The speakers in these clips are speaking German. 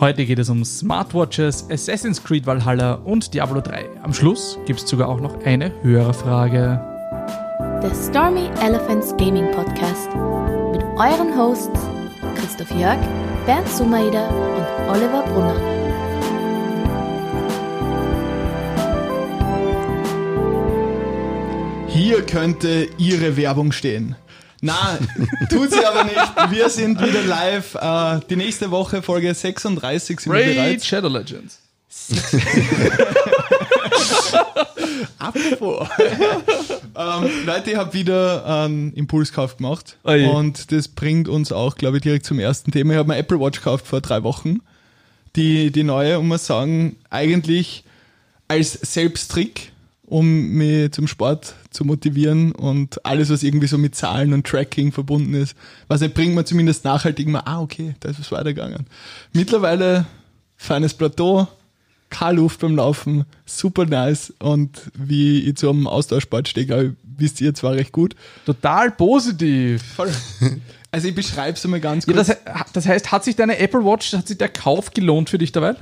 Heute geht es um Smartwatches, Assassin's Creed Valhalla und Diablo 3. Am Schluss gibt es sogar auch noch eine Hörerfrage. Der Stormy Elephants Gaming Podcast mit euren Hosts Christoph Jörg, Bernd Sumaida und Oliver Brunner. Hier könnte Ihre Werbung stehen. Na, tut sie aber nicht. Wir sind wieder live. Äh, die nächste Woche, Folge 36, sind wir Raid bereits. Shadow Legends. Apropos. ähm, Leute, ich habe wieder einen Impulskauf gemacht. Oje. Und das bringt uns auch, glaube ich, direkt zum ersten Thema. Ich habe mir Apple Watch gekauft vor drei Wochen. Die, die neue, und muss sagen, eigentlich als Selbsttrick, um mich zum Sport zu motivieren und alles, was irgendwie so mit Zahlen und Tracking verbunden ist. Was nicht bringt man zumindest nachhaltig mal, ah, okay, da ist was weitergegangen. Mittlerweile feines Plateau, keine Luft beim Laufen, super nice und wie ich zum Austauschsport stehe, glaub ich, wisst ihr zwar recht gut. Total positiv. Also ich beschreibe es einmal ganz Ja, kurz. das, he- das heißt, hat sich deine Apple Watch, hat sich der Kauf gelohnt für dich dabei?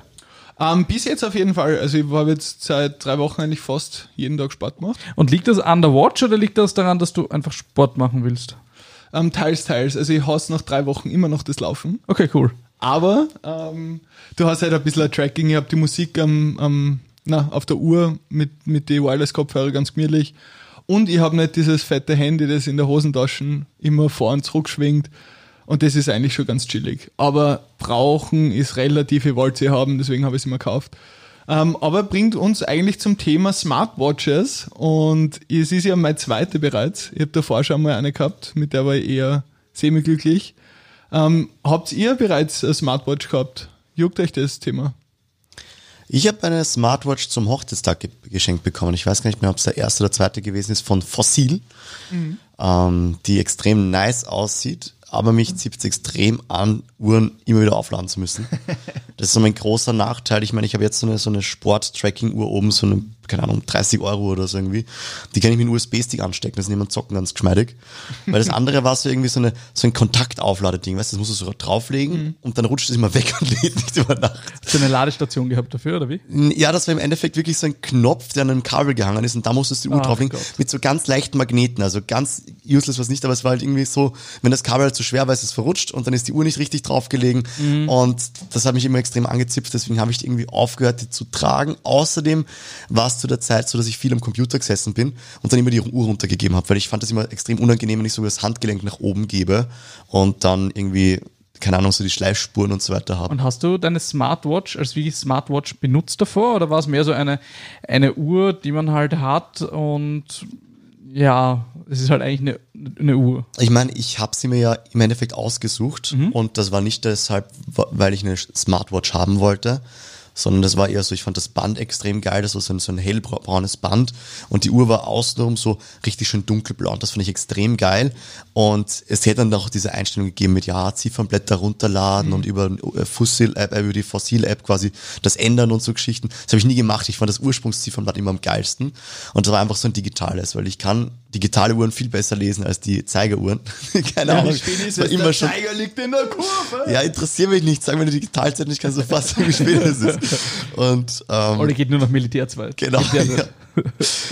Ähm, bis jetzt auf jeden Fall. Also ich habe jetzt seit drei Wochen eigentlich fast jeden Tag Sport gemacht. Und liegt das an der Watch oder liegt das daran, dass du einfach Sport machen willst? Ähm, teils, teils. Also ich hasse nach drei Wochen immer noch das Laufen. Okay, cool. Aber ähm, du hast halt ein bisschen ein Tracking. Ich habe die Musik am, na, auf der Uhr mit, mit den Wireless-Kopfhörer ganz gemütlich. Und ich habe nicht dieses fette Handy, das in der Hosentasche immer vor und zurück schwingt. Und das ist eigentlich schon ganz chillig. Aber brauchen ist relativ, ich wollte sie haben, deswegen habe ich sie mir gekauft. Ähm, aber bringt uns eigentlich zum Thema Smartwatches. Und es ist ja mein zweite bereits. Ich habe davor schon mal eine gehabt, mit der war ich eher semi-glücklich. Ähm, habt ihr bereits eine Smartwatch gehabt? Juckt euch das Thema? Ich habe eine Smartwatch zum Hochzeitstag ge geschenkt bekommen. Ich weiß gar nicht mehr, ob es der erste oder zweite gewesen ist, von Fossil, ähm, die extrem nice aussieht, aber mich zieht es extrem an, Uhren immer wieder aufladen zu müssen. Das ist so mein großer Nachteil. Ich meine, ich habe jetzt so eine, so eine Sport-Tracking-Uhr oben, so eine, keine Ahnung, 30 Euro oder so irgendwie. Die kann ich mit einem USB-Stick anstecken, das niemand zocken ganz geschmeidig. Weil das andere war so irgendwie so, eine, so ein Kontaktaufladeding, weißt du, das musst du so drauflegen und dann rutscht es immer weg und lädt nicht über Nacht. Hast du eine Ladestation gehabt dafür, oder wie? Ja, das war im Endeffekt wirklich so ein Knopf, der an einem Kabel gehangen ist und da musstest du die Uhr Ach drauflegen Gott. mit so ganz leichten Magneten, also ganz useless was nicht, aber es war halt irgendwie so, wenn das Kabel halt zu schwer war, ist es verrutscht und dann ist die Uhr nicht richtig draufgelegen Mhm. und das hat mich immer extrem angezipft, deswegen habe ich irgendwie aufgehört, die zu tragen. Außerdem war es zu der Zeit so, dass ich viel am Computer gesessen bin und dann immer die Uhr runtergegeben habe, weil ich fand das immer extrem unangenehm, wenn ich so das Handgelenk nach oben gebe und dann irgendwie keine Ahnung, so die Schleifspuren und so weiter habe. Und hast du deine Smartwatch als wirklich Smartwatch benutzt davor oder war es mehr so eine, eine Uhr, die man halt hat und ja, es ist halt eigentlich eine, eine Uhr. Ich meine, ich habe sie mir ja im Endeffekt ausgesucht und das war nicht deshalb, weil ich eine Smartwatch haben wollte, sondern das war eher so, ich fand das Band extrem geil, das war so ein, so ein hellbraunes Band. Und die Uhr war außenrum so richtig schön dunkelblau und das fand ich extrem geil. Und es hätte dann noch diese Einstellung gegeben mit, ja, Ziffernblätter runterladen und über äh, Fossil-App, äh, über die Fossil-App quasi das ändern und so Geschichten. Das habe ich nie gemacht, ich fand das Ursprungsziffernblatt immer am geilsten. Und das war einfach so ein digitales, weil ich kann digitale Uhren viel besser lesen als die Zeigeruhren. Keine Ahnung. Das war immer schon, Tiger liegt in der Kurve. ja, interessiert mich nicht. Sag mir die Digitalzeit nicht, kann so fast sagen, wie spät es ist. Und ähm, Oder geht nur noch Militärzeit. genau, ja.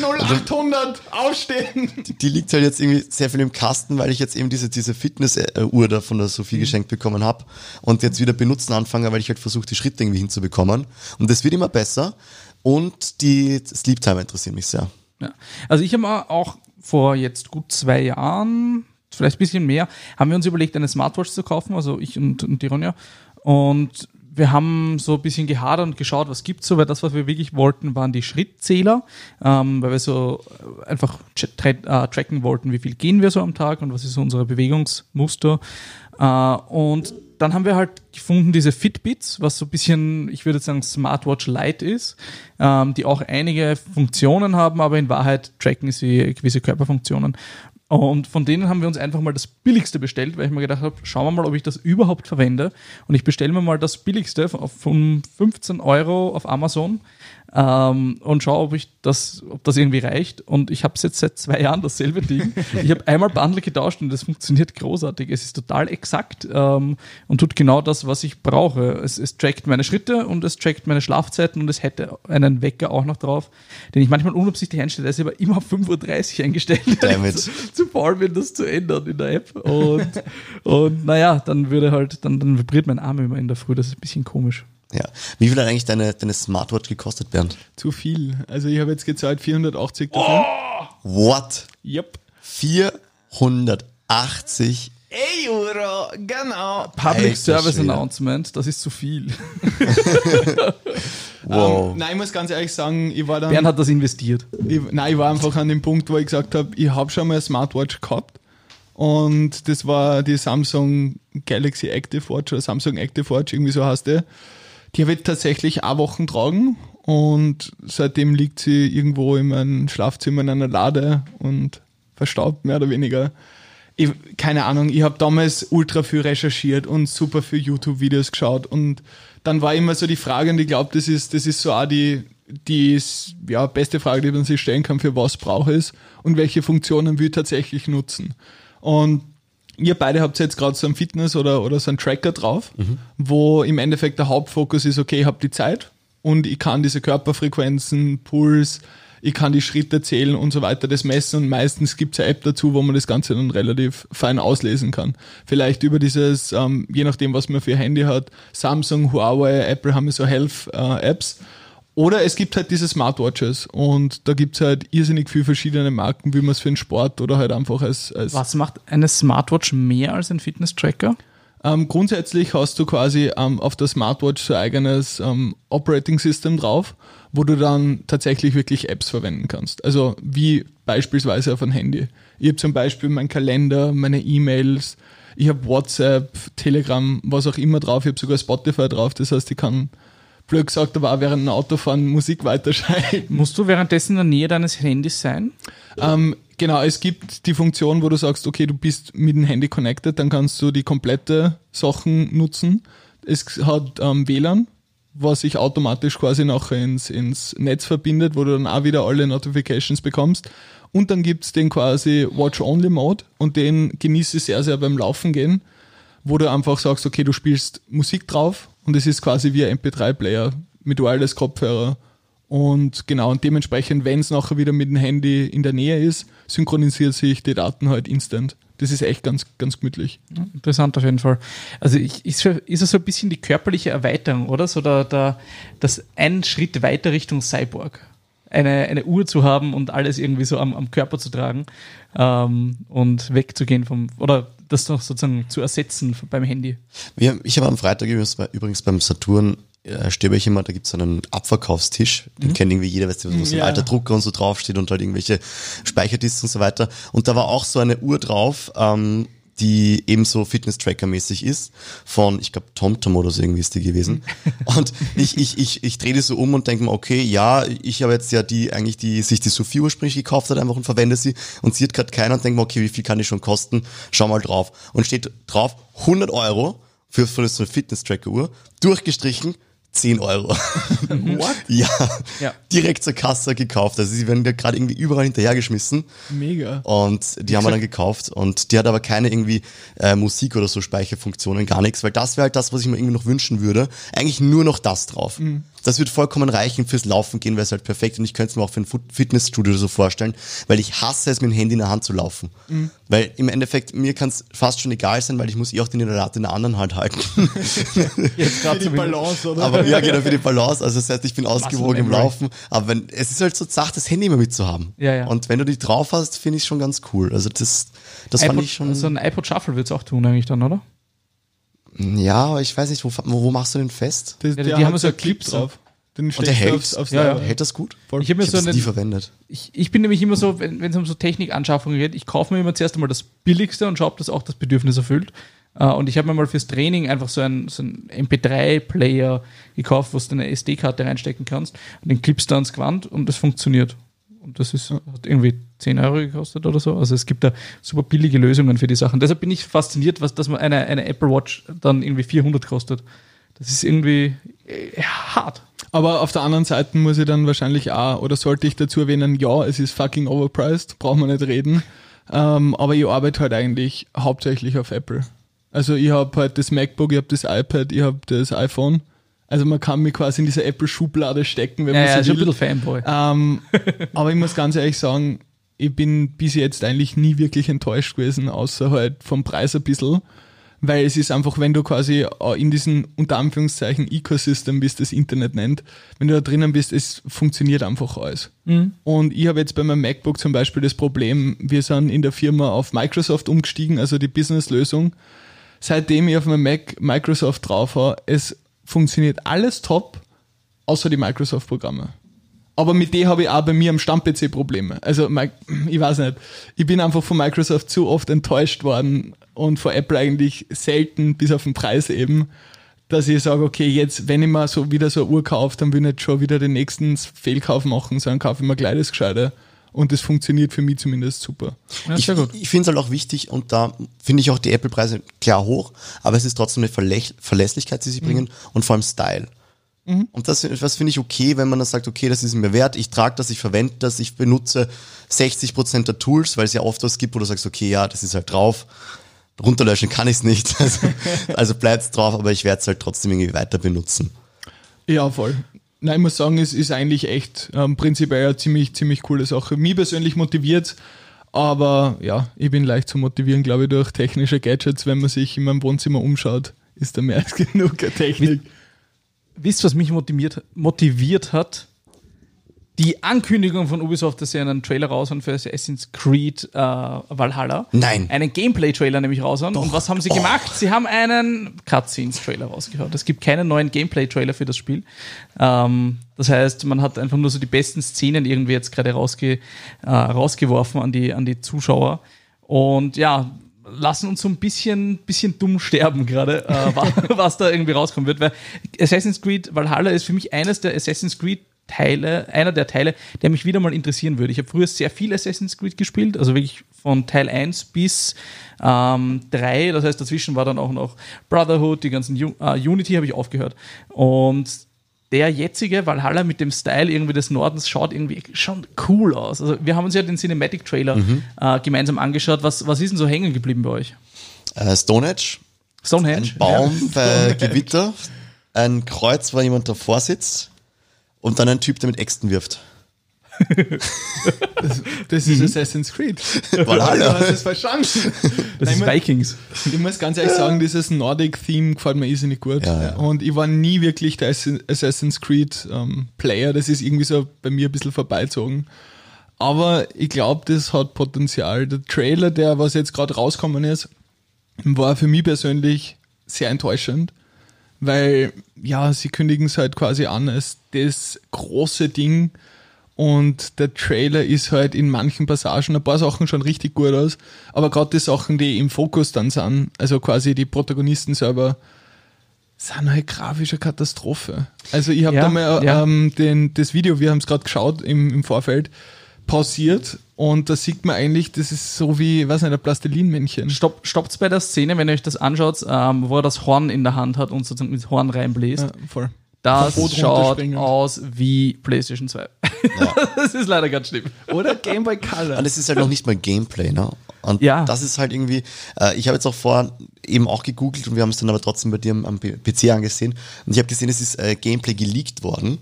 0800, aufstehen. die liegt halt jetzt irgendwie sehr viel im Kasten, weil ich jetzt eben diese, diese Fitness-Uhr da von der Sophie geschenkt bekommen habe und jetzt wieder benutzen anfange, weil ich halt versuche, die Schritte irgendwie hinzubekommen. Und das wird immer besser. Und die Sleep Time interessiert mich sehr. Ja. Also ich habe auch vor jetzt gut zwei Jahren, vielleicht ein bisschen mehr, haben wir uns überlegt, eine Smartwatch zu kaufen, also ich und, und die Ronja. Und wir haben so ein bisschen gehadert und geschaut, was gibt's so, weil das, was wir wirklich wollten, waren die Schrittzähler, ähm, weil wir so einfach tra äh, tracken wollten, wie viel gehen wir so am Tag und was ist so unser Bewegungsmuster. Äh, und dann haben wir halt gefunden diese Fitbits, was so ein bisschen, ich würde sagen, Smartwatch Lite ist, ähm, die auch einige Funktionen haben, aber in Wahrheit tracken sie gewisse Körperfunktionen. Und von denen haben wir uns einfach mal das billigste bestellt, weil ich mir gedacht habe, schauen wir mal, ob ich das überhaupt verwende. Und ich bestelle mir mal das billigste von 15 Euro auf Amazon. Ähm, und schaue, ob ich das, ob das irgendwie reicht. Und ich habe es jetzt seit zwei Jahren dasselbe Ding. Ich habe einmal Bundle getauscht und das funktioniert großartig. Es ist total exakt ähm, und tut genau das, was ich brauche. Es, es trackt meine Schritte und es trackt meine Schlafzeiten und es hätte einen Wecker auch noch drauf, den ich manchmal unabsichtlich einstelle. Der ist aber immer auf 5.30 Uhr eingestellt. Damit. zu, zu faul bin, das zu ändern in der App. Und, und naja, dann würde halt, dann, dann vibriert mein Arm immer in der Früh. Das ist ein bisschen komisch. Ja. Wie viel hat eigentlich deine, deine Smartwatch gekostet, Bernd? Zu viel. Also ich habe jetzt gezahlt 480 davon. What? Yep. 480 Euro, genau. Public Alter Service Schwede. Announcement, das ist zu viel. Wow. Ähm, nein, ich muss ganz ehrlich sagen, ich war dann. Bernd hat das investiert. Ich, nein, ich war einfach an dem Punkt, wo ich gesagt habe, ich habe schon mal eine Smartwatch gehabt. Und das war die Samsung Galaxy Active Watch oder Samsung Active Watch, irgendwie so heißt die. Die habe ich tatsächlich auch Wochen tragen und seitdem liegt sie irgendwo in meinem Schlafzimmer in einer Lade und verstaubt mehr oder weniger. Ich, keine Ahnung, ich habe damals ultra viel recherchiert und super viel YouTube-Videos geschaut und dann war immer so die Frage und ich glaube, das ist, das ist so auch die, die ist, ja, beste Frage, die man sich stellen kann, für was brauche ich es und welche Funktionen will ich tatsächlich nutzen. Und ihr beide habt jetzt gerade so einen Fitness- oder, oder so einen Tracker drauf, wo im Endeffekt der Hauptfokus ist, okay, ich habe die Zeit und ich kann diese Körperfrequenzen, Puls, ich kann die Schritte zählen und so weiter, das messen und meistens gibt es eine App dazu, wo man das Ganze dann relativ fein auslesen kann. Vielleicht über dieses, ähm, je nachdem, was man für ein Handy hat, Samsung, Huawei, Apple haben so Health-Apps. Oder es gibt halt diese Smartwatches und da gibt es halt irrsinnig viele verschiedene Marken, wie man es für den Sport oder halt einfach als, als Was macht eine Smartwatch mehr als ein Fitness-Tracker? ähm, grundsätzlich hast du quasi ähm, auf der Smartwatch so ein eigenes ähm, Operating System drauf, wo du dann tatsächlich wirklich Apps verwenden kannst. Also wie beispielsweise auf ein Handy. Ich habe zum Beispiel meinen Kalender, meine E-Mails, ich habe WhatsApp, Telegram, was auch immer drauf. Ich habe sogar Spotify drauf. Das heißt, ich kann, blöd gesagt, aber auch während dem Autofahren Musik weiterschalten. Musst du währenddessen in der Nähe deines Handys sein? Ähm, genau, es gibt die Funktion, wo du sagst, okay, du bist mit dem Handy connected, dann kannst du die komplette Sachen nutzen. Es hat ähm, WLAN, was sich automatisch quasi nachher ins, ins Netz verbindet, wo du dann auch wieder alle Notifications bekommst. Und dann gibt's den quasi Watch-Only-Mode und den genieße ich sehr, sehr beim Laufen gehen, wo du einfach sagst, okay, du spielst Musik drauf und es ist quasi wie ein MP3-Player mit Wireless-Kopfhörer. Und genau, und dementsprechend, wenn es nachher wieder mit dem Handy in der Nähe ist, synchronisiert sich die Daten halt instant. Das ist echt ganz, ganz gemütlich. Interessant auf jeden Fall. Also ich, ist, ist es so ein bisschen die körperliche Erweiterung, oder? So der, der, das ein Schritt weiter Richtung Cyborg. Eine, eine Uhr zu haben und alles irgendwie so am, am Körper zu tragen ähm, und wegzugehen vom, oder das noch sozusagen zu ersetzen beim Handy. Wir, ich habe am Freitag übrigens, bei- übrigens beim Saturn äh, stöber ich immer, da gibt's so einen Abverkaufstisch, den kennt irgendwie jeder, weißt du, wo so ein Ja. alter Drucker und so draufsteht und halt irgendwelche Speicherdisks und so weiter. Und da war auch so eine Uhr drauf, ähm, die ebenso Fitness-Tracker-mäßig ist, von, ich glaube, TomTom oder so irgendwie ist die gewesen. Und ich, ich, ich, ich drehe die so um und denke mir, okay, ja, ich habe jetzt ja die, eigentlich die, sich die Sophie ursprünglich gekauft hat einfach und verwende sie und sie hat gerade keiner und denke mir, okay, wie viel kann die schon kosten? Schau mal drauf. Und steht drauf 100 Euro für, für so eine Fitness-Tracker-Uhr, durchgestrichen 10 Euro. What? ja, Ja. direkt zur Kasse gekauft. Also sie werden gerade irgendwie überall hinterhergeschmissen. Mega. Und die haben wir dann gekauft. Und die hat aber keine irgendwie äh, Musik oder so Speicherfunktionen, gar nichts, weil das wäre halt das, was ich mir irgendwie noch wünschen würde. Eigentlich nur noch das drauf. Das wird vollkommen reichen fürs Laufen gehen, wäre es halt perfekt. Und ich könnte es mir auch für ein Fitnessstudio so vorstellen, weil ich hasse es, mit dem Handy in der Hand zu laufen. Weil im Endeffekt, mir kann es fast schon egal sein, weil ich muss eh auch den Rad in der anderen Hand halten. Jetzt Für die Balance, oder? Aber ja, genau, für die Balance. Also das heißt, ich bin ausgewogen im. Laufen. Aber wenn, es ist halt so zart, das Handy immer mitzuhaben. Ja, ja. Und wenn du die drauf hast, finde ich schon ganz cool. Also das, das fand iPod, ich schon. so ein iPod Shuffle wird es auch tun eigentlich dann, oder? Ja, aber ich weiß nicht, wo, wo, machst du den fest? Das, Ja, der die hat haben so einen einen Clip drauf. Den Und der hält, aufs, aufs Ja, ja. Hält das gut? Voll. Ich habe so einen, nie verwendet. ich, ich bin nämlich immer so, wenn wenn es um so Technikanschaffungen geht, ich kaufe mir immer zuerst einmal das Billigste und schaue, ob das auch das Bedürfnis erfüllt. Äh, Und ich habe mir mal fürs Training einfach so einen, so einen MP3-Player gekauft, wo du eine SD-Karte reinstecken kannst und den klippst du ans Gewand und das funktioniert. Und das ist, hat irgendwie 10 Euro gekostet oder so. Also es gibt da super billige Lösungen für die Sachen. Deshalb bin ich fasziniert, was, dass man eine, eine Apple Watch dann irgendwie 400 kostet. Das ist irgendwie äh, hart. Aber auf der anderen Seite muss ich dann wahrscheinlich auch, oder sollte ich dazu erwähnen, ja, es ist fucking overpriced, brauchen wir nicht reden. Ähm, aber ich arbeite halt eigentlich hauptsächlich auf Apple. Also ich habe halt das MacBook, ich habe das iPad, ich habe das iPhone. Also man kann mich quasi in diese Apple-Schublade stecken, wenn Ja, man ja, so ein will. bisschen Fanboy. Ähm, aber ich muss ganz ehrlich sagen, ich bin bis jetzt eigentlich nie wirklich enttäuscht gewesen, außer halt vom Preis ein bisschen. Weil es ist einfach, wenn du quasi äh, in diesem unter Anführungszeichen Ecosystem bist, das Internet nennt, wenn du da drinnen bist, es funktioniert einfach alles. Und ich habe jetzt bei meinem MacBook zum Beispiel das Problem, wir sind in der Firma auf Microsoft umgestiegen, also die Business-Lösung. Seitdem ich auf meinem Mac Microsoft drauf habe, es funktioniert alles top, außer die Microsoft-Programme. Aber mit denen habe ich auch bei mir am Stamm-PC Probleme. Also, ich weiß nicht. Ich bin einfach von Microsoft zu oft enttäuscht worden und von Apple eigentlich selten, bis auf den Preis eben, dass ich sage, okay, jetzt, wenn ich mir so wieder so eine Uhr kaufe, dann will ich nicht schon wieder den nächsten Fehlkauf machen, sondern kaufe ich mir gleich das Gescheite. Und das funktioniert für mich zumindest super. Ja, ich ich finde es halt auch wichtig und da finde ich auch die Apple-Preise klar hoch, aber es ist trotzdem eine Verlech Verlässlichkeit, die sie bringen und vor allem Style. Und das, das finde ich okay, wenn man dann sagt, okay, das ist mir wert, ich trage das, ich verwende das, ich benutze 60% der Tools, weil es ja oft was gibt, wo du sagst, okay, ja, das ist halt drauf, runterlöschen kann ich es nicht, also, also bleibt's drauf, aber ich werde es halt trotzdem irgendwie weiter benutzen. Ja, voll. Nein, ich muss sagen, es ist eigentlich echt ähm, prinzipiell eine ziemlich, ziemlich coole Sache. Mich persönlich motiviert, aber ja, ich bin leicht zu motivieren, glaube ich, durch technische Gadgets. Wenn man sich in meinem Wohnzimmer umschaut, ist da mehr als genug Technik. Wisst, was mich motiviert, motiviert hat? Die Ankündigung von Ubisoft, dass sie einen Trailer raushauen für Assassin's Creed äh, Valhalla. Nein. Einen Gameplay-Trailer nämlich raushauen. Und was haben sie gemacht? Sie haben einen Cutscenes-Trailer rausgehauen. Es gibt keinen neuen Gameplay-Trailer für das Spiel. Ähm, das heißt, man hat einfach nur so die besten Szenen irgendwie jetzt gerade rausge, äh, rausgeworfen an die, an die Zuschauer. Und ja, lassen uns so ein bisschen, bisschen dumm sterben gerade, äh, wa- was da irgendwie rauskommen wird. Weil Assassin's Creed Valhalla ist für mich eines der Assassin's Creed Teile, einer der Teile, der mich wieder mal interessieren würde. Ich habe früher sehr viel Assassin's Creed gespielt, also wirklich von Teil 1 bis ähm, 3. Das heißt, dazwischen war dann auch noch Brotherhood, die ganzen U äh, Unity habe ich aufgehört. Und der jetzige Valhalla mit dem Style irgendwie des Nordens schaut irgendwie schon cool aus. Also wir haben uns ja den Cinematic Trailer äh, gemeinsam angeschaut. Was, was ist denn so hängen geblieben bei euch? Äh, Stonehenge, Stonehenge? ein Baum bei Gewitter, ein Kreuz, wo jemand davor sitzt und dann ein Typ, der mit Äxten wirft. Das ist Assassin's Creed. Valhalla. Du hast es verstanden. Das Nein, ist ich mu- Vikings. Ich muss ganz ehrlich sagen, dieses Nordic-Theme gefällt mir irrsinnig gut. Ja, ja. Und ich war nie wirklich der Assi- Assassin's Creed ähm, Player. Das ist irgendwie so bei mir ein bisschen vorbeizogen. Aber ich glaube, das hat Potenzial. Der Trailer, der was jetzt gerade rausgekommen ist, war für mich persönlich sehr enttäuschend. Weil, ja, sie kündigen es halt quasi an als das große Ding. Und der Trailer ist halt in manchen Passagen ein paar Sachen schon richtig gut aus. Aber gerade die Sachen, die im Fokus dann sind, also quasi die Protagonisten selber, sind halt grafische Katastrophe. Also ich habe Ja, da mal ja. ähm, den, das Video, wir haben es gerade geschaut im, im Vorfeld, pausiert und da sieht man eigentlich, das ist so wie, weiß nicht, ein Plastilinmännchen. Stopp, stoppt's bei der Szene, wenn ihr euch das anschaut, ähm, wo er das Horn in der Hand hat und sozusagen mit Horn reinbläst. Ja, voll. Das schaut aus wie PlayStation 2. das ist leider ganz schlimm. Oder Game Boy Color. Und es ist halt noch nicht mal Gameplay, ne? Und Ja. das ist halt irgendwie, äh, ich habe jetzt auch vor eben auch gegoogelt und wir haben es dann aber trotzdem bei dir am, am PC angesehen. Und ich habe gesehen, es ist äh, Gameplay geleakt worden.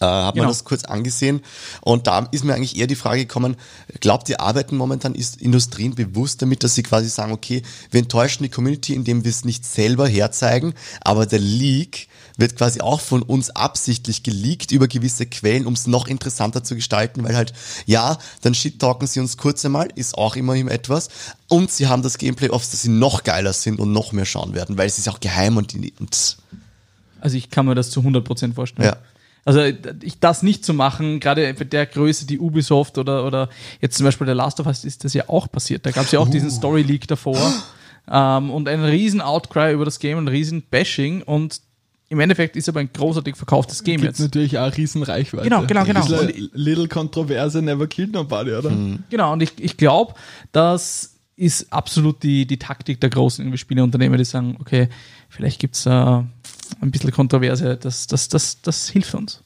Äh, habe Genau. mir das kurz angesehen und da ist mir eigentlich eher die Frage gekommen, glaubt ihr, arbeiten momentan ist Industrien bewusst damit, dass sie quasi sagen, okay, wir enttäuschen die Community, indem wir es nicht selber herzeigen, aber der Leak wird quasi auch von uns absichtlich geleakt über gewisse Quellen, um es noch interessanter zu gestalten, weil halt, ja, dann shit-talken sie uns kurz einmal, ist auch immerhin etwas und sie haben das Gameplay oft, dass sie noch geiler sind und noch mehr schauen werden, weil es ist auch geheim und, und Also ich kann mir das zu 100% vorstellen. Ja. Also ich das nicht zu machen, gerade bei der Größe, die Ubisoft oder, oder jetzt zum Beispiel der Last of Us ist das ja auch passiert. Da gab es ja auch diesen Story Leak davor ähm, und ein riesen Outcry über das Game, ein riesen Bashing und im Endeffekt ist aber ein großartig verkauftes Game Gibt jetzt. natürlich auch riesen Reichweite. Genau, genau, genau. Und- little Kontroverse, never killed nobody, oder? Genau, und ich, ich glaube, das ist absolut die, die Taktik der großen irgendwie Spieleunternehmen, die sagen, okay, vielleicht gibt's äh, ein bisschen Kontroverse, das, das, das, das hilft uns.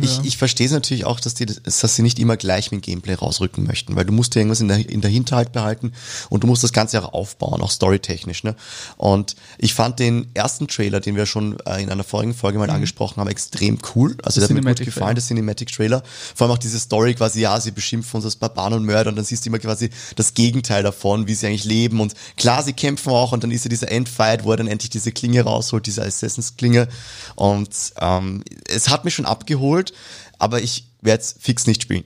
Ich, ich verstehe es natürlich auch, dass, die, dass sie nicht immer gleich mit Gameplay rausrücken möchten, weil du musst ja irgendwas in der, in der Hinterhalt behalten und du musst das Ganze auch aufbauen, auch storytechnisch. Ne? Und ich fand den ersten Trailer, den wir schon äh, in einer vorigen Folge mal mhm. angesprochen haben, extrem cool. Also der hat mir gut gefallen, der Cinematic Trailer. Vor allem auch diese Story quasi, ja, sie beschimpfen uns als Barbaren und Mörder und dann siehst du immer quasi das Gegenteil davon, wie sie eigentlich leben. Und klar, sie kämpfen auch und dann ist ja dieser Endfight, wo er dann endlich diese Klinge rausholt, diese Assassins-Klinge. Und ähm, es hat mich schon abgeholt geholt, aber ich werde es fix nicht spielen.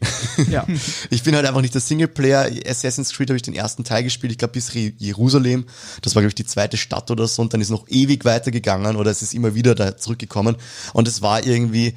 Ja. ich bin halt einfach nicht der Singleplayer. Assassin's Creed habe ich den ersten Teil gespielt, ich glaube bis Jerusalem. Das war, glaube ich, die zweite Stadt oder so und dann ist noch ewig weitergegangen oder es ist immer wieder da zurückgekommen. Und es war irgendwie,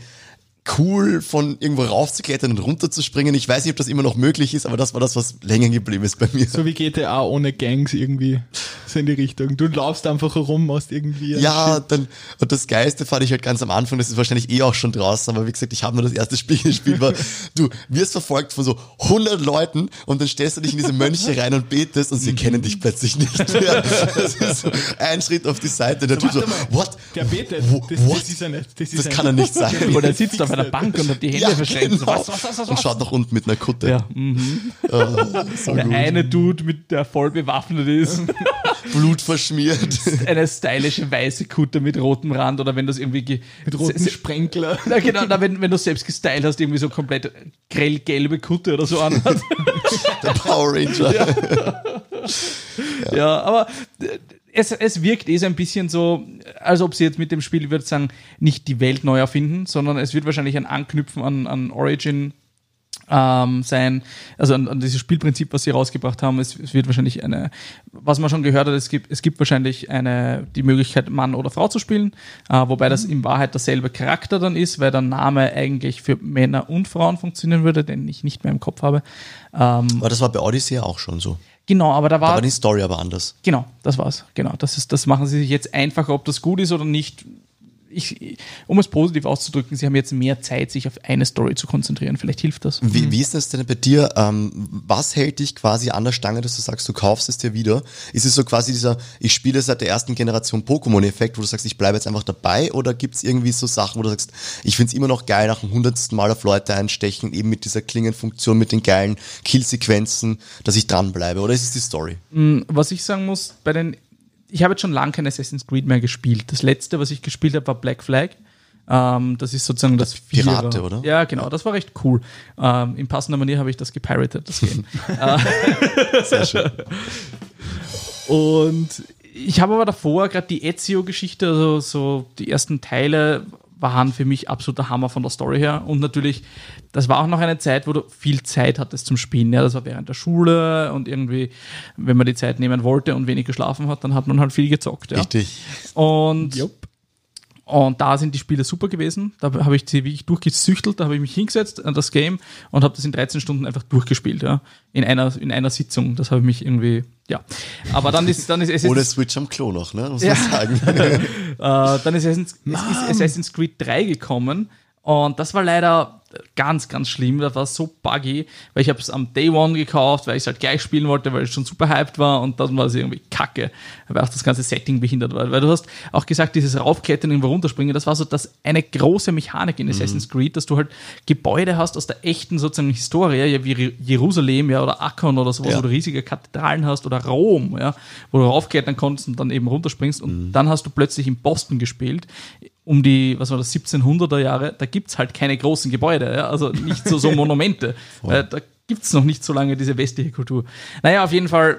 cool, von irgendwo raufzuklettern und runterzuspringen. Ich weiß nicht, ob das immer noch möglich ist, aber das war das, was länger geblieben ist bei mir. So wie GTA ohne Gangs irgendwie, so in die Richtung. Du laufst einfach herum, machst irgendwie. Ja, dann, und das Geiste fand ich halt ganz am Anfang, das ist wahrscheinlich eh auch schon draußen, aber wie gesagt, ich habe nur das erste Spiel gespielt, war, du wirst verfolgt von so 100 Leuten und dann stellst du dich in diese Mönche rein und betest und sie mhm. kennen dich plötzlich nicht mehr. Das ist so ein Schritt auf die Seite, der so, Typ so, what? Der betet, das, what? das, ist eine, das, ist das kann er nicht sein. Oder sitzt auf einer Bank und hat die Hände ja, verschränkt. Genau. Was, was, was, Und schaut nach unten mit einer Kutte. Ja. Mhm. So der gut. eine Dude, mit der voll bewaffnet ist. Blut verschmiert. Eine stylische weiße Kutte mit rotem Rand oder wenn du es irgendwie... Mit rotem Sprenkler. Na genau, na, wenn, wenn du selbst gestylt hast, irgendwie so komplett grell gelbe Kutte oder so an. der Power Ranger. Ja, ja. ja aber es, es wirkt eh so ein bisschen so, als ob sie jetzt mit dem Spiel, ich sagen, nicht die Welt neu erfinden, sondern es wird wahrscheinlich ein Anknüpfen an, an Origin ähm, sein, also an, an, dieses Spielprinzip, was sie rausgebracht haben. Es, es, wird wahrscheinlich eine, was man schon gehört hat, es gibt, es gibt wahrscheinlich eine, die Möglichkeit, Mann oder Frau zu spielen, äh, wobei das in Wahrheit derselbe Charakter dann ist, weil der Name eigentlich für Männer und Frauen funktionieren würde, den ich nicht mehr im Kopf habe. Ähm, aber das war bei Odyssey auch schon so. Genau, aber da war. Da war die Story aber anders. Genau, das war's. Genau, das ist, das machen sie sich jetzt einfacher, ob das gut ist oder nicht ich, um es positiv auszudrücken, sie haben jetzt mehr Zeit, sich auf eine Story zu konzentrieren. Vielleicht hilft das. Wie, wie ist das denn bei dir? Ähm, was hält dich quasi an der Stange, dass du sagst, du kaufst es dir wieder? Ist es so quasi dieser, ich spiele seit der ersten Generation Pokémon-Effekt, wo du sagst, ich bleibe jetzt einfach dabei? Oder gibt es irgendwie so Sachen, wo du sagst, ich finde es immer noch geil, nach dem hundertsten Mal auf Leute einstechen, eben mit dieser Klingenfunktion, mit den geilen Killsequenzen, dass ich dranbleibe? Oder ist es die Story? Mm, was ich sagen muss, bei den ich habe jetzt schon lange kein Assassin's Creed mehr gespielt. Das letzte, was ich gespielt habe, war Black Flag. Ähm, das ist sozusagen das, das Pirate, oder? Ja, genau, das war recht cool. Ähm, in passender Manier habe ich das gepiratet, das Game. Sehr schön. Und ich habe aber davor gerade die Ezio-Geschichte, also so die ersten Teile waren für mich absoluter Hammer von der Story her. Und natürlich, das war auch noch eine Zeit, wo du viel Zeit hattest zum Spielen. Ja, das war während der Schule und irgendwie, wenn man die Zeit nehmen wollte und wenig geschlafen hat, dann hat man halt viel gezockt. Ja. Richtig. Und Jupp. Und da sind die Spiele super gewesen. Da habe ich sie wirklich durchgesüchtelt, da habe ich mich hingesetzt an das Game und habe das in 13 Stunden einfach durchgespielt, ja. In einer, in einer Sitzung. Das habe ich mich irgendwie, ja. Aber dann ist, dann ist Assassin's Ohne Switch am Klo noch, ne? Muss ja. man sagen. äh, dann ist Assassin's, ist Assassin's Creed 3 gekommen und das war leider ganz, ganz schlimm. Das war so buggy, weil ich habe es am Day One gekauft, weil ich es halt gleich spielen wollte, weil es schon super hyped war und dann war es irgendwie kacke, weil auch das ganze Setting behindert war. Weil du hast auch gesagt, dieses Raufklettern und runterspringen, das war so das eine große Mechanik in Assassin's mhm. Creed, dass du halt Gebäude hast aus der echten sozusagen Historie, ja, wie Jerusalem ja, oder Akkon oder sowas, ja. wo du riesige Kathedralen hast oder Rom, ja, wo du raufklettern konntest und dann eben runterspringst und mhm. dann hast du plötzlich in Boston gespielt um die, was war das, 1700er Jahre, da gibt es halt keine großen Gebäude, ja? also nicht so, so Monumente. äh, da gibt es noch nicht so lange diese westliche Kultur. Naja, auf jeden Fall,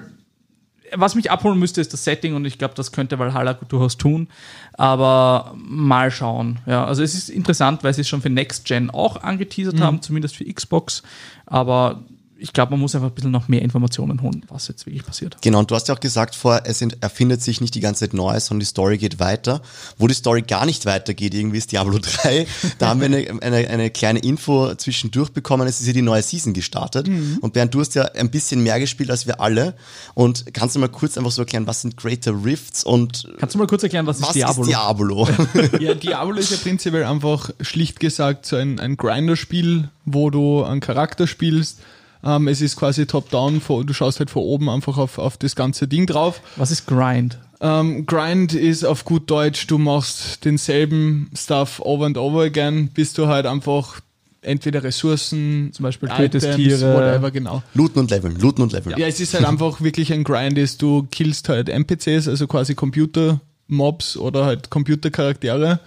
was mich abholen müsste, ist das Setting und ich glaube, das könnte Valhalla durchaus tun. Aber mal schauen. Ja, also es ist interessant, weil sie es schon für Next Gen auch angeteasert mhm. haben, zumindest für Xbox. Aber ich glaube, man muss einfach ein bisschen noch mehr Informationen holen, was jetzt wirklich passiert. Genau, und du hast ja auch gesagt vor, es erfindet sich nicht die ganze Zeit neu, sondern die Story geht weiter. Wo die Story gar nicht weitergeht, irgendwie ist Diablo 3. Da haben wir eine, eine, eine kleine Info zwischendurch bekommen. Es ist ja die neue Season gestartet. Mhm. Und Bernd, du hast ja ein bisschen mehr gespielt als wir alle. Und kannst du mal kurz einfach so erklären, was sind Greater Rifts und. Kannst du mal kurz erklären, was, was ist Diablo? Ist Diablo? ja, Diablo ist ja prinzipiell einfach schlicht gesagt so ein, ein Grinder-Spiel, wo du einen Charakter spielst ähm, es ist quasi top-down, du schaust halt von oben einfach auf, auf das ganze Ding drauf. Was ist Grind? Ähm, Grind ist auf gut Deutsch, du machst denselben Stuff over and over again, bis du halt einfach entweder Ressourcen, Zum Beispiel tötest Items, Tiere. whatever, genau. Looten und leveln, looten und leveln. Ja, es ist halt einfach wirklich ein Grind, ist du killst halt NPCs, also quasi Computer-Mobs oder halt Computercharaktere.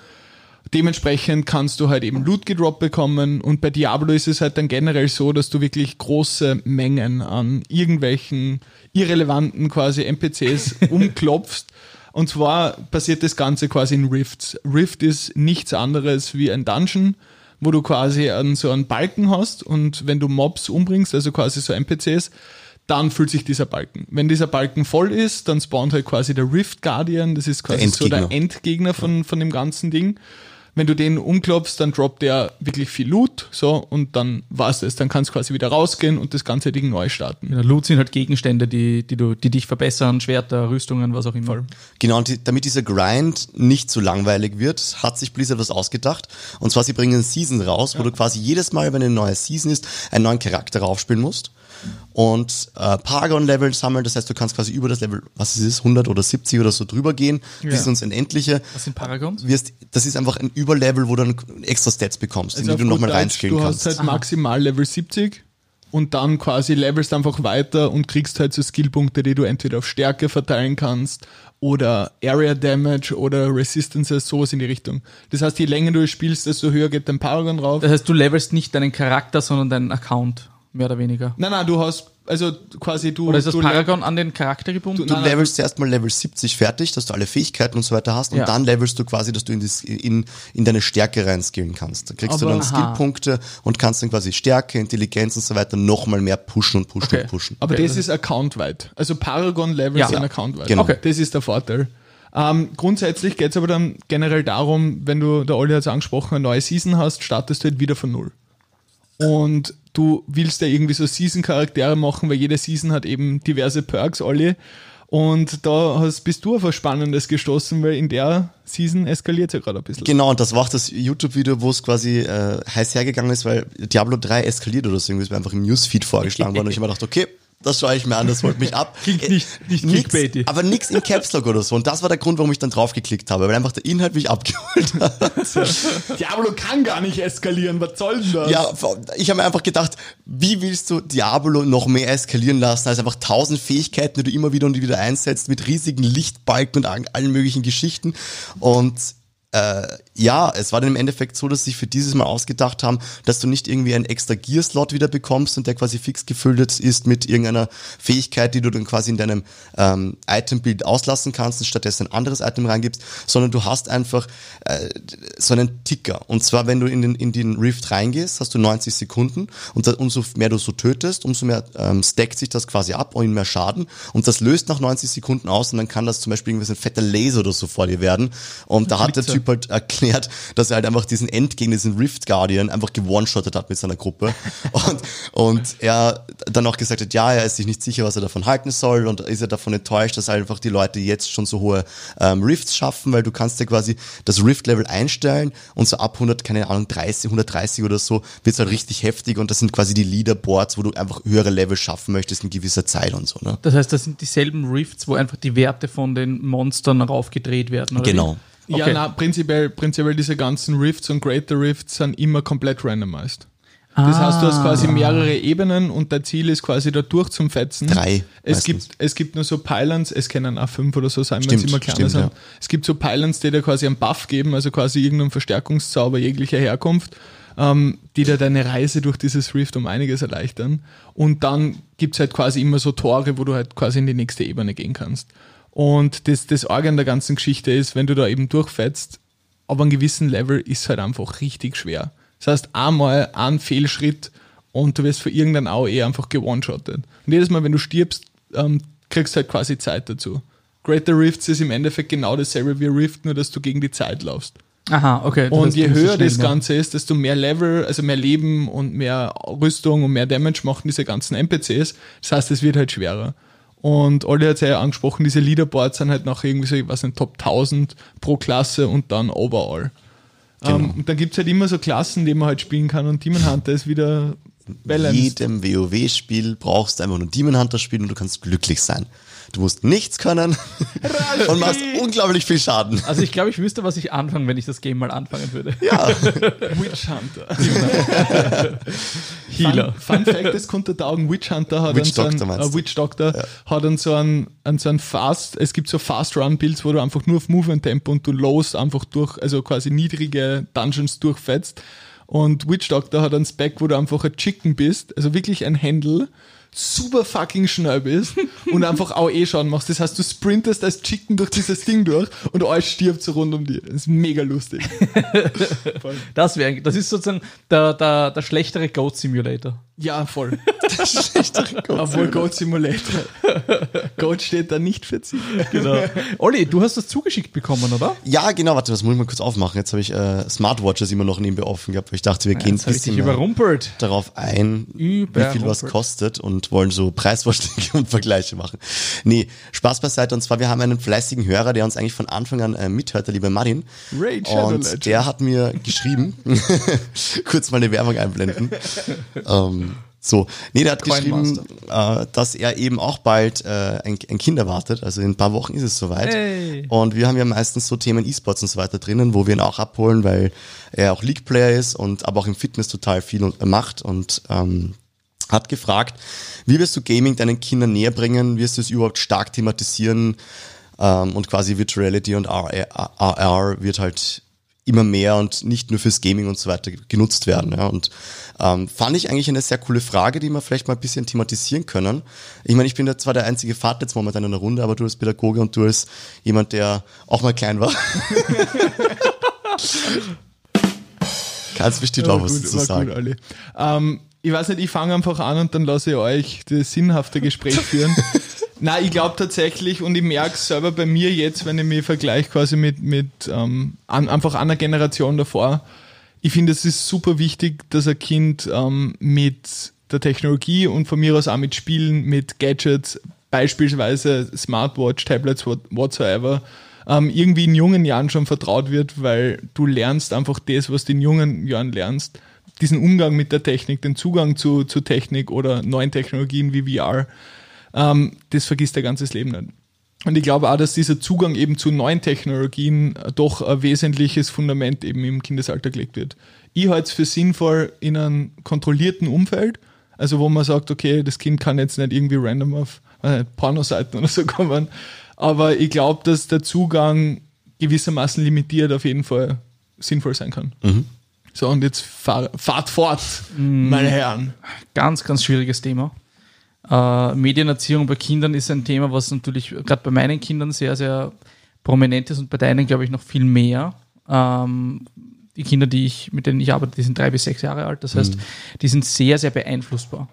Dementsprechend kannst du halt eben Loot gedroppt bekommen und bei Diablo ist es halt dann generell so, dass du wirklich große Mengen an irgendwelchen irrelevanten quasi NPCs umklopfst. Und zwar passiert das Ganze quasi in Rifts. Rift ist nichts anderes wie ein Dungeon, wo du quasi an so einen Balken hast und wenn du Mobs umbringst, also quasi so NPCs, dann füllt sich dieser Balken. Wenn dieser Balken voll ist, dann spawnt halt quasi der Rift Guardian, das ist quasi Der so der Endgegner. Endgegner von, von dem ganzen Ding. Wenn du den umklopfst, dann droppt der wirklich viel Loot, so, und dann war's das. Dann kannst du quasi wieder rausgehen und das ganze Ding neu starten. Ja, Loot sind halt Gegenstände, die, die, du, die dich verbessern, Schwerter, Rüstungen, was auch immer. Genau, und die, damit dieser Grind nicht zu langweilig wird, hat sich Blizzard was ausgedacht. Und zwar, sie bringen eine Season raus, wo du quasi jedes Mal, wenn eine neue Season ist, einen neuen Charakter raufspielen musst. Und äh, Paragon-Level sammeln, das heißt, du kannst quasi über das Level, was es ist, 100 oder 70 oder so drüber gehen, bis ins Unendliche. Was sind Paragons? Wirst, das ist einfach ein Überlevel, wo du dann extra Stats bekommst, in die du nochmal reinskillen Du kannst. hast halt maximal Level 70 und dann quasi levelst einfach weiter und kriegst halt so Skillpunkte, die du entweder auf Stärke verteilen kannst oder Area Damage oder Resistances, sowas in die Richtung. Das heißt, je länger du es spielst, desto höher geht dein Paragon rauf. Das heißt, du levelst nicht deinen Charakter, sondern deinen Account, mehr oder weniger. Nein, nein, du hast, also quasi du. Oder ist das du Paragon an den Charakter gebunden? Du nein, levelst zuerst mal Level 70 fertig, dass du alle Fähigkeiten und so weiter hast und Ja. dann levelst du quasi, dass du in, das, in, in deine Stärke reinskillen kannst. Da kriegst du Aber- dann Aha. Skillpunkte und kannst dann quasi Stärke, Intelligenz und so weiter nochmal mehr pushen und pushen Okay. und pushen. Aber Okay, das ist accountweit. Also Paragon-Levels Ja. sind Ja. accountweit. Genau. Okay. Das ist der Vorteil. Ähm, grundsätzlich geht es aber dann generell darum, wenn du, der Olli hat es angesprochen, eine neue Season hast, startest du halt wieder von Null. Und du willst ja irgendwie so Season-Charaktere machen, weil jede Season hat eben diverse Perks, Olli. Und da hast, bist du auf was Spannendes gestoßen, weil in der Season eskaliert ja gerade ein bisschen. Genau, und das war auch das YouTube-Video, wo es quasi äh, heiß hergegangen ist, weil Diablo 3 eskaliert oder so, irgendwie ist mir einfach im Newsfeed vorgeschlagen worden und ich hab mir gedacht, okay, das schaue ich mir an, das holt mich ab. Klingt nicht- nicht Nix, clickbaity. Aber nix in Caps Lock oder so. Und das war der Grund, warum ich dann draufgeklickt habe, weil einfach der Inhalt mich abgeholt hat. Diablo kann gar nicht eskalieren, was soll denn das? Ja, ich habe mir einfach gedacht, wie willst du Diablo noch mehr eskalieren lassen, als einfach tausend Fähigkeiten, die du immer wieder und wieder einsetzt, mit riesigen Lichtbalken und allen möglichen Geschichten. Und äh, ja, es war dann im Endeffekt so, dass sie sich für dieses Mal ausgedacht haben, dass du nicht irgendwie einen extra Gear-Slot wieder bekommst und der quasi fix gefüllt ist mit irgendeiner Fähigkeit, die du dann quasi in deinem ähm, Item-Bild auslassen kannst und stattdessen ein anderes Item reingibst, sondern du hast einfach äh, so einen Ticker. Und zwar, wenn du in den, in den Rift reingehst, hast du 90 Sekunden und da, umso mehr du so tötest, umso mehr ähm, stackt sich das quasi ab und mehr Schaden und das löst nach 90 Sekunden aus und dann kann das zum Beispiel irgendwie so ein fetter Laser oder so vor dir werden. Und da hat der Blitzer. Typ halt erklärt, dass er halt einfach diesen Endgegner, diesen Rift Guardian einfach gewone-shottet hat mit seiner Gruppe. Und, und er dann auch gesagt hat, ja, er ist sich nicht sicher, was er davon halten soll und ist er davon enttäuscht, dass einfach die Leute jetzt schon so hohe ähm, Rifts schaffen, weil du kannst ja quasi das Rift-Level einstellen und so ab 100, keine Ahnung, 30, 130 oder so, wird's halt richtig heftig und das sind quasi die Leaderboards, wo du einfach höhere Level schaffen möchtest in gewisser Zeit und so, ne? Das heißt, das sind dieselben Rifts, wo einfach die Werte von den Monstern raufgedreht werden, oder? Genau. Wie? Ja, Okay. na, prinzipiell, prinzipiell diese ganzen Rifts und Greater Rifts sind immer komplett randomized. Das Ah. heißt, du hast quasi mehrere Ebenen und dein Ziel ist quasi da durch zum Fetzen. Drei, Es meistens. gibt, es gibt nur so Pylons, es können auch fünf oder so sein, wenn sie immer kleiner stimmt, sind. ja. Es gibt so Pylons, die dir quasi einen Buff geben, also quasi irgendeinen Verstärkungszauber jeglicher Herkunft, ähm, die dir deine Reise durch dieses Rift um einiges erleichtern. Und dann gibt's halt quasi immer so Tore, wo du halt quasi in die nächste Ebene gehen kannst. Und das, das Organ der ganzen Geschichte ist, wenn du da eben durchfetzt, aber an gewissen Level ist halt einfach richtig schwer. Das heißt, einmal ein Fehlschritt und du wirst für irgendein AOE einfach gewone-shottet. Und jedes Mal, wenn du stirbst, ähm, kriegst du halt quasi Zeit dazu. Greater Rifts ist im Endeffekt genau dasselbe wie Rift, nur dass du gegen die Zeit laufst. Aha, okay. Und je höher schnell das. Ganze ist, desto mehr Level, also mehr Leben und mehr Rüstung und mehr Damage machen diese ganzen NPCs. Das heißt, es wird halt schwerer. Und Olli hat es ja angesprochen, diese Leaderboards sind halt noch irgendwie so, ich weiß nicht, Top 1000 pro Klasse und dann overall. Genau. Ähm, und dann gibt's halt immer so Klassen, die man halt spielen kann und Demon Hunter ist wieder Balanced. jedem WoW-Spiel brauchst du einfach nur Demon Hunter spielen und du kannst glücklich sein. Du musst nichts können und machst unglaublich viel Schaden. Also ich glaube, ich wüsste, was ich anfangen, wenn ich das Game mal anfangen würde. Ja, Witch Hunter. Healer. Fun, Fun Fact, das konnte Taugen, Witch Hunter hat Witch dann so Doctor einen, äh? Witch Doctor hat dann so einen, einen, so einen Fast, es gibt so Fast Run Builds, wo du einfach nur auf Movement Tempo und du los einfach durch, also quasi niedrige Dungeons durchfetzt. Und Witch Doctor hat einen Spec, wo du einfach ein Chicken bist, also wirklich ein Händel, super fucking schnell bist und einfach auch eh schauen machst. Das heißt, du sprintest als Chicken durch dieses Ding durch und alles stirbt so rund um dir. Das ist mega lustig. Das wäre, das ist sozusagen der, der, der schlechtere Goat Simulator. Ja, voll. Obwohl Goat Simulator. Goat steht da nicht für Ziel. Genau. Olli, du hast das zugeschickt bekommen, oder? ja, genau, warte, das muss ich mal kurz aufmachen. Jetzt habe ich äh, Smartwatches immer noch nebenbei offen gehabt, weil ich dachte, wir gehen ein bisschen überrumpelt. darauf ein, wie viel was kostet und wollen so Preisvorschläge und Vergleiche machen. Nee, Spaß beiseite. Und zwar, wir haben einen fleißigen Hörer, der uns eigentlich von Anfang an äh, mithört, der liebe Martin. Shadow Und der hat mir geschrieben, kurz mal eine Werbung einblenden. ähm, so, nee, der hat geschrieben, äh, dass er eben auch bald äh, ein, ein Kind erwartet. Also in ein paar Wochen ist es soweit. Hey. Und wir haben ja meistens so Themen E-Sports und so weiter drinnen, wo wir ihn auch abholen, weil er auch League-Player ist und aber auch im Fitness total viel äh, macht und ähm, hat gefragt, wie wirst du Gaming deinen Kindern näher bringen? Wirst du es überhaupt stark thematisieren? Ähm, und quasi Virtual Reality und AR, AR wird halt immer mehr und nicht nur fürs Gaming und so weiter genutzt werden. Ja. Und ähm, fand ich eigentlich eine sehr coole Frage, die wir vielleicht mal ein bisschen thematisieren können. Ich meine, ich bin da zwar der einzige Vater jetzt momentan in der Runde, aber du als Pädagoge und du als jemand, der auch mal klein war. Kannst bestimmt auch was gut, war sagen. gut. Ähm, ich weiß nicht, ich fange einfach an und dann lasse ich euch das sinnhafte Gespräch führen. Nein, ich glaube tatsächlich und ich merke es selber bei mir jetzt, wenn ich mich vergleiche quasi mit, mit ähm, an, einfach einer Generation davor. Ich finde, es ist super wichtig, dass ein Kind ähm, mit der Technologie und von mir aus auch mit Spielen, mit Gadgets, beispielsweise Smartwatch, Tablets, what, whatsoever, ähm, irgendwie in jungen Jahren schon vertraut wird, weil du lernst einfach das, was du in jungen Jahren lernst, diesen Umgang mit der Technik, den Zugang zu, zu Technik oder neuen Technologien wie VR, ähm, das vergisst dein ganzes Leben nicht. Und ich glaube auch, dass dieser Zugang eben zu neuen Technologien doch ein wesentliches Fundament eben im Kindesalter gelegt wird. Ich halte es für sinnvoll in einem kontrollierten Umfeld, also wo man sagt, okay, das Kind kann jetzt nicht irgendwie random auf äh, Pornoseiten oder so kommen, aber ich glaube, dass der Zugang gewissermaßen limitiert auf jeden Fall sinnvoll sein kann. So, und jetzt fahr, fahrt fort, meine Herren. Ganz, ganz schwieriges Thema. Äh, Medienerziehung bei Kindern ist ein Thema, was natürlich gerade bei meinen Kindern sehr, sehr prominent ist und bei deinen, glaube ich, noch viel mehr. Ähm, die Kinder, die ich, mit denen ich arbeite, die sind drei bis sechs Jahre alt. Das heißt, die sind sehr, sehr beeinflussbar.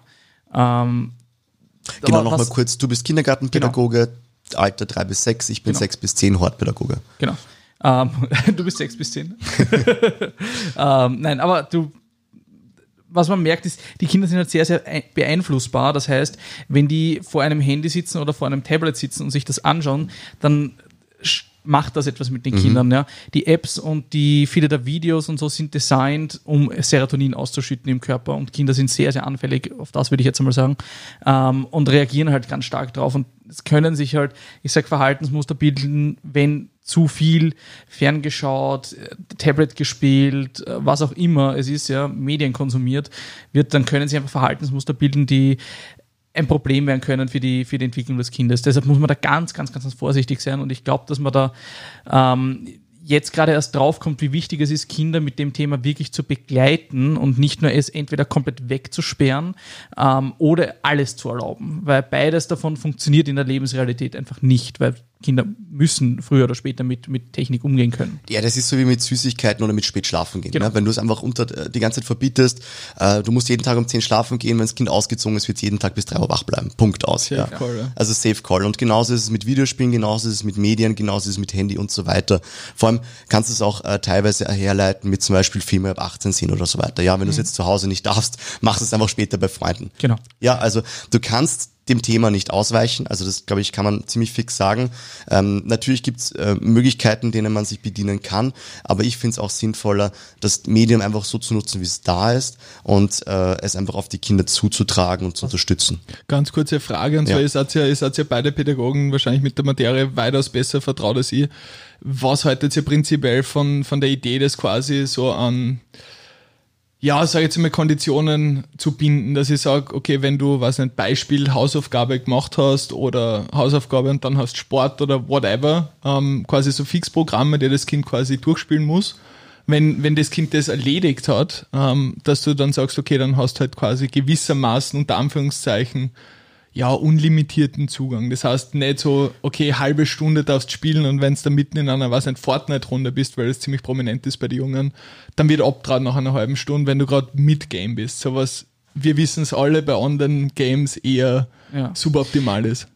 Ähm, Genau, nochmal kurz. Du bist Kindergartenpädagoge, Alter drei bis sechs, ich bin Genau. sechs bis zehn Hortpädagoge. Genau. Ähm, du bist sechs bis zehn. ähm, nein, aber du, was man merkt, ist, die Kinder sind halt sehr, sehr ein- beeinflussbar. Das heißt, wenn die vor einem Handy sitzen oder vor einem Tablet sitzen und sich das anschauen, dann macht das etwas mit den Kindern. Ja. Die Apps und die viele der Videos und so sind designt, um Serotonin auszuschütten im Körper und Kinder sind sehr, sehr anfällig, auf das würde ich jetzt einmal sagen, ähm, und reagieren halt ganz stark drauf und es können sich halt, ich sag Verhaltensmuster bilden, wenn zu viel ferngeschaut, äh, Tablet gespielt, äh, was auch immer es ist, ja, Medien konsumiert wird, dann können sich einfach Verhaltensmuster bilden, die ein Problem werden können für die, für die Entwicklung des Kindes. Deshalb muss man da ganz, ganz, ganz vorsichtig sein und ich glaube, dass man da ähm, jetzt gerade erst draufkommt, wie wichtig es ist, Kinder mit dem Thema wirklich zu begleiten und nicht nur es entweder komplett wegzusperren ähm, oder alles zu erlauben, weil beides davon funktioniert in der Lebensrealität einfach nicht, weil Kinder müssen früher oder später mit, mit Technik umgehen können. Ja, das ist so wie mit Süßigkeiten oder mit spät schlafen gehen. Genau. Ne? Wenn du es einfach unter die ganze Zeit verbietest, äh, du musst jeden Tag um 10 schlafen gehen, wenn das Kind ausgezogen ist, wird es jeden Tag bis 3 Uhr wach bleiben. Punkt aus. Safe call, ja. Also Safe Call. Und genauso ist es mit Videospielen, genauso ist es mit Medien, genauso ist es mit Handy und so weiter. Vor allem kannst du es auch äh, teilweise herleiten mit zum Beispiel Filme ab 18 sind oder so weiter. Ja, wenn du es jetzt zu Hause nicht darfst, machst es einfach später bei Freunden. Genau. Ja, also du kannst dem Thema nicht ausweichen. Also das, glaube ich, kann man ziemlich fix sagen. Ähm, natürlich gibt es äh, Möglichkeiten, denen man sich bedienen kann, aber ich finde es auch sinnvoller, das Medium einfach so zu nutzen, wie es da ist und äh, es einfach auf die Kinder zuzutragen und zu unterstützen. Ganz kurze Frage, und zwar, Ja. ihr, seid ja, ihr seid ja beide Pädagogen wahrscheinlich mit der Materie weitaus besser vertraut als ich. Was haltet ihr prinzipiell von, von der Idee, das quasi so an, ja, sag jetzt mal, Konditionen zu binden, dass ich sage, okay, wenn du, was nicht, Beispiel Hausaufgabe gemacht hast oder Hausaufgabe und dann hast Sport oder whatever, ähm, quasi so Fixprogramme, die das Kind quasi durchspielen muss. Wenn, wenn das Kind das erledigt hat, ähm, dass du dann sagst, okay, dann hast halt quasi gewissermaßen unter Anführungszeichen ja, unlimitierten Zugang. Das heißt nicht so, okay, halbe Stunde darfst spielen und wenn du da mitten in einer, was nicht, Fortnite-Runde bist, weil das ziemlich prominent ist bei den Jungen, dann wird abtraut nach einer halben Stunde, wenn du gerade mit Game bist. Sowas, wir wissen es alle, bei anderen Games eher Ja. suboptimal ist.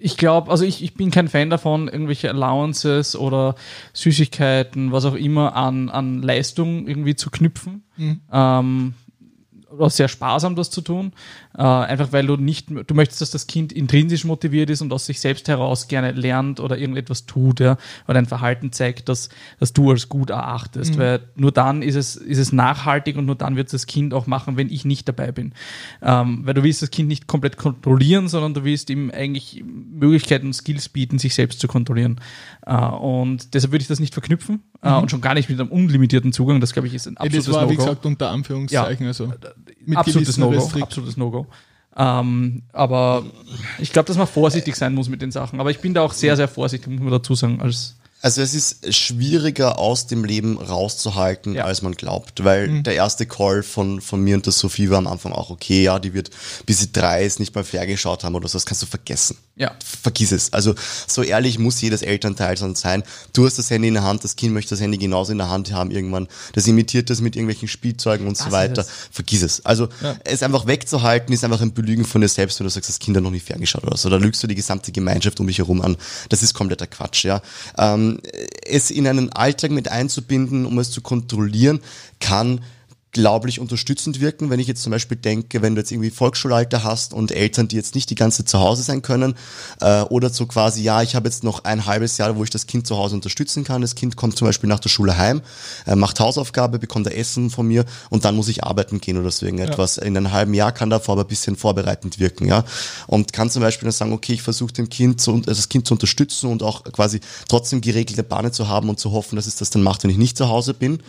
ich glaube, also ich, ich bin kein Fan davon, irgendwelche Allowances oder Süßigkeiten, was auch immer, an, an Leistung irgendwie zu knüpfen. Ähm, oder sehr sparsam das zu tun. Äh, einfach weil du nicht, du möchtest, dass das Kind intrinsisch motiviert ist und aus sich selbst heraus gerne lernt oder irgendetwas tut, ja, oder ein Verhalten zeigt, das, das du als gut erachtest. Weil nur dann ist es, ist es nachhaltig und nur dann wird es das Kind auch machen, wenn ich nicht dabei bin. Ähm, weil du willst das Kind nicht komplett kontrollieren, sondern du willst ihm eigentlich Möglichkeiten und Skills bieten, sich selbst zu kontrollieren. Äh, und deshalb würde ich das nicht verknüpfen äh, und schon gar nicht mit einem unlimitierten Zugang. Das, glaube ich, ist ein Ja, absolutes das war, wie No-Go gesagt, unter Anführungszeichen, also mit absolutes No-Go. Absolutes No-Go. Ähm, aber ich glaube, dass man vorsichtig sein muss mit den Sachen. Aber ich bin da auch sehr, sehr vorsichtig, muss man dazu sagen, als Also es ist schwieriger aus dem Leben rauszuhalten, Ja. als man glaubt, weil der erste Call von, von mir und der Sophie war am Anfang auch okay, ja, die wird bis sie drei ist nicht mal fair geschaut haben oder so, das kannst du vergessen. Ja. Vergiss es. Also so ehrlich muss jedes Elternteil sein. Du hast das Handy in der Hand, das Kind möchte das Handy genauso in der Hand haben irgendwann. Das imitiert das mit irgendwelchen Spielzeugen und so ist weiter. Vergiss es. Also es einfach wegzuhalten, ist einfach ein Belügen von dir selbst, wenn du sagst, das Kind hat noch nicht fair geschaut oder so. Da lügst du die gesamte Gemeinschaft um dich herum an. Das ist kompletter Quatsch, ja. Ähm, es in einen Alltag mit einzubinden, um es zu kontrollieren, kann glaublich unterstützend wirken, wenn ich jetzt zum Beispiel denke, wenn du jetzt irgendwie Volksschulalter hast und Eltern, die jetzt nicht die ganze Zeit zu Hause sein können, äh, oder so quasi, ja, ich habe jetzt noch ein halbes Jahr, wo ich das Kind zu Hause unterstützen kann. Das Kind kommt zum Beispiel nach der Schule heim, äh, macht Hausaufgabe, bekommt er Essen von mir und dann muss ich arbeiten gehen oder so irgendetwas. In einem halben Jahr kann davor aber ein bisschen vorbereitend wirken, ja. Und kann zum Beispiel dann sagen, okay, ich versuche dem Kind zu, also das Kind zu unterstützen und auch quasi trotzdem geregelte Bahnen zu haben und zu hoffen, dass es das dann macht, wenn ich nicht zu Hause bin.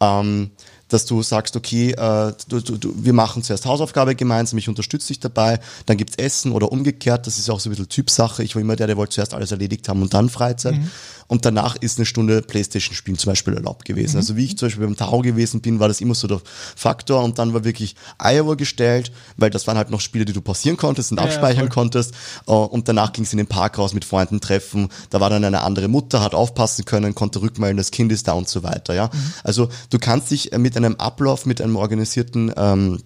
Ähm, dass du sagst, okay, äh, du, du, wir machen zuerst Hausaufgabe gemeinsam, ich unterstütze dich dabei, dann gibt's Essen oder umgekehrt, das ist auch so ein bisschen Typsache. Ich war immer der, der wollte zuerst alles erledigt haben und dann Freizeit. Und danach ist eine Stunde Playstation spielen zum Beispiel erlaubt gewesen. Also wie ich zum Beispiel beim Tau gewesen bin, war das immer so der Faktor und dann war wirklich Iowa gestellt, weil das waren halt noch Spiele, die du pausieren konntest und Ja, ja, abspeichern voll. konntest. Äh, Und danach ging es in den Park raus mit Freunden treffen. Da war dann eine andere Mutter, hat aufpassen können, konnte rückmelden, das Kind ist da und so weiter. Ja, also du kannst dich mit einem Ablauf, mit einem organisierten ähm,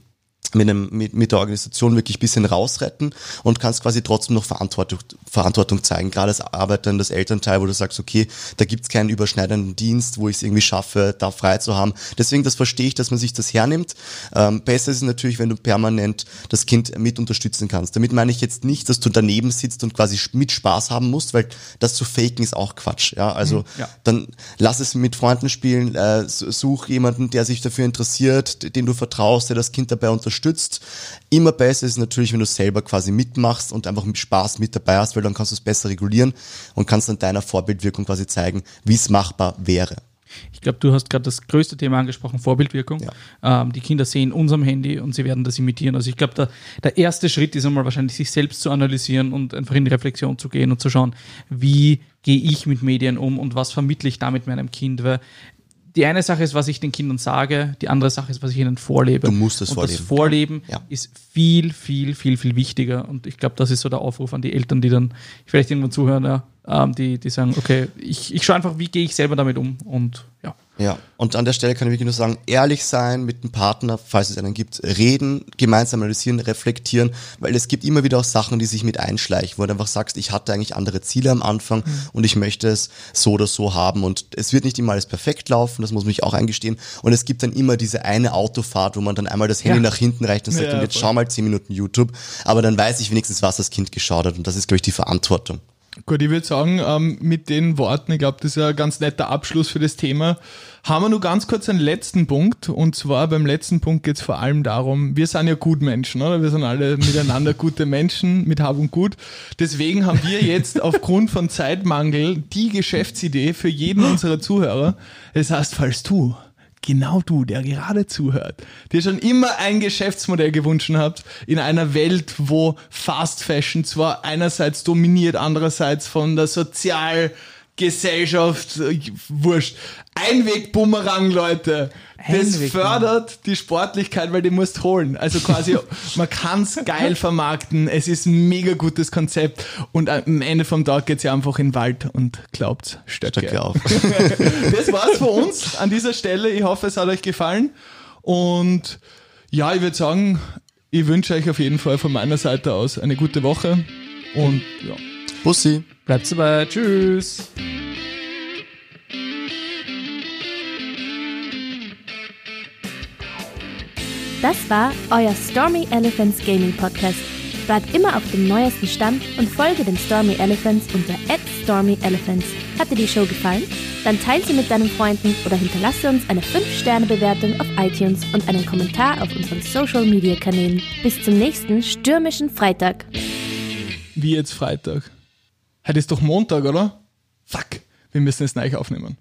mit, einem, mit, mit der Organisation wirklich ein bisschen rausretten und kannst quasi trotzdem noch Verantwortung, Verantwortung zeigen. Gerade als arbeitendes Elternteil, wo du sagst, okay, da gibt's keinen überschneidenden Dienst, wo ich es irgendwie schaffe, da frei zu haben. Deswegen, das verstehe ich, dass man sich das hernimmt. Ähm, besser ist es natürlich, wenn du permanent das Kind mit unterstützen kannst. Damit meine ich jetzt nicht, dass du daneben sitzt und quasi mit Spaß haben musst, weil das zu faken ist auch Quatsch. Ja, also ja. dann lass es mit Freunden spielen, äh, such jemanden, der sich dafür interessiert, dem du vertraust, der das Kind dabei unterstützt. Immer besser ist natürlich, wenn du selber quasi mitmachst und einfach mit Spaß mit dabei hast, weil dann kannst du es besser regulieren und kannst dann deiner Vorbildwirkung quasi zeigen, wie es machbar wäre. Ich glaube, du hast gerade das größte Thema angesprochen, Vorbildwirkung. Ja. Ähm, die Kinder sehen uns am Handy und sie werden das imitieren. Also ich glaube, der, der erste Schritt ist einmal wahrscheinlich, sich selbst zu analysieren und einfach in die Reflexion zu gehen und zu schauen, wie gehe ich mit Medien um und was vermittle ich damit meinem Kind. Weil die eine Sache ist, was ich den Kindern sage, die andere Sache ist, was ich ihnen vorlebe. Du musst es und vorleben. Das Vorleben Ja. ist viel, viel, viel, viel wichtiger. Und ich glaube, das ist so der Aufruf an die Eltern, die dann vielleicht irgendwann zuhören, ja, ähm, die, die sagen, okay, ich, ich schaue einfach, wie gehe ich selber damit um und ja. Ja, und an der Stelle kann ich wirklich nur sagen, ehrlich sein mit dem Partner, falls es einen gibt, reden, gemeinsam analysieren, reflektieren, weil es gibt immer wieder auch Sachen, die sich mit einschleichen, wo du einfach sagst, ich hatte eigentlich andere Ziele am Anfang mhm. und ich möchte es so oder so haben und es wird nicht immer alles perfekt laufen, das muss mich auch eingestehen und es gibt dann immer diese eine Autofahrt, wo man dann einmal das Handy ja. nach hinten reicht und sagt, ja, und jetzt voll. schau mal zehn Minuten YouTube, aber dann weiß ich wenigstens, was das Kind geschaut hat und das ist, glaube ich, die Verantwortung. Gut, ich würde sagen, ähm, mit den Worten, ich glaube, das ist ja ein ganz netter Abschluss für das Thema. Haben wir nur ganz kurz einen letzten Punkt. Und zwar beim letzten Punkt geht es vor allem darum, wir sind ja Gutmenschen, oder? Wir sind alle miteinander gute Menschen mit Hab und Gut. Deswegen haben wir jetzt aufgrund von Zeitmangel die Geschäftsidee für jeden unserer Zuhörer. Das heißt, falls du genau du, der gerade zuhört, dir schon immer ein Geschäftsmodell gewünscht habt in einer Welt, wo Fast Fashion zwar einerseits dominiert, andererseits von der Sozialgesellschaft, äh, wurscht, Einweg-Bumerang, Leute. Das fördert die Sportlichkeit, weil die musst holen. Also quasi, man kann's geil vermarkten. Es ist ein mega gutes Konzept. Und am Ende vom Tag geht's ja einfach in den Wald und glaubt's, Stöcke, Stöcke auf. das war's für uns an dieser Stelle. Ich hoffe, es hat euch gefallen. Und ja, ich würde sagen, ich wünsche euch auf jeden Fall von meiner Seite aus eine gute Woche. Und ja. Bussi. Bleibt dabei. Tschüss. Das war euer Stormy Elephants Gaming Podcast. Bleibt immer auf dem neuesten Stand und folge den Stormy Elephants unter @stormyelephants. Hat dir die Show gefallen? Dann teile sie mit deinen Freunden oder hinterlasse uns eine 5-Sterne-Bewertung auf iTunes und einen Kommentar auf unseren Social-Media-Kanälen. Bis zum nächsten stürmischen Freitag. Wie jetzt Freitag? Heute ist doch Montag, oder? Fuck, wir müssen es neu aufnehmen.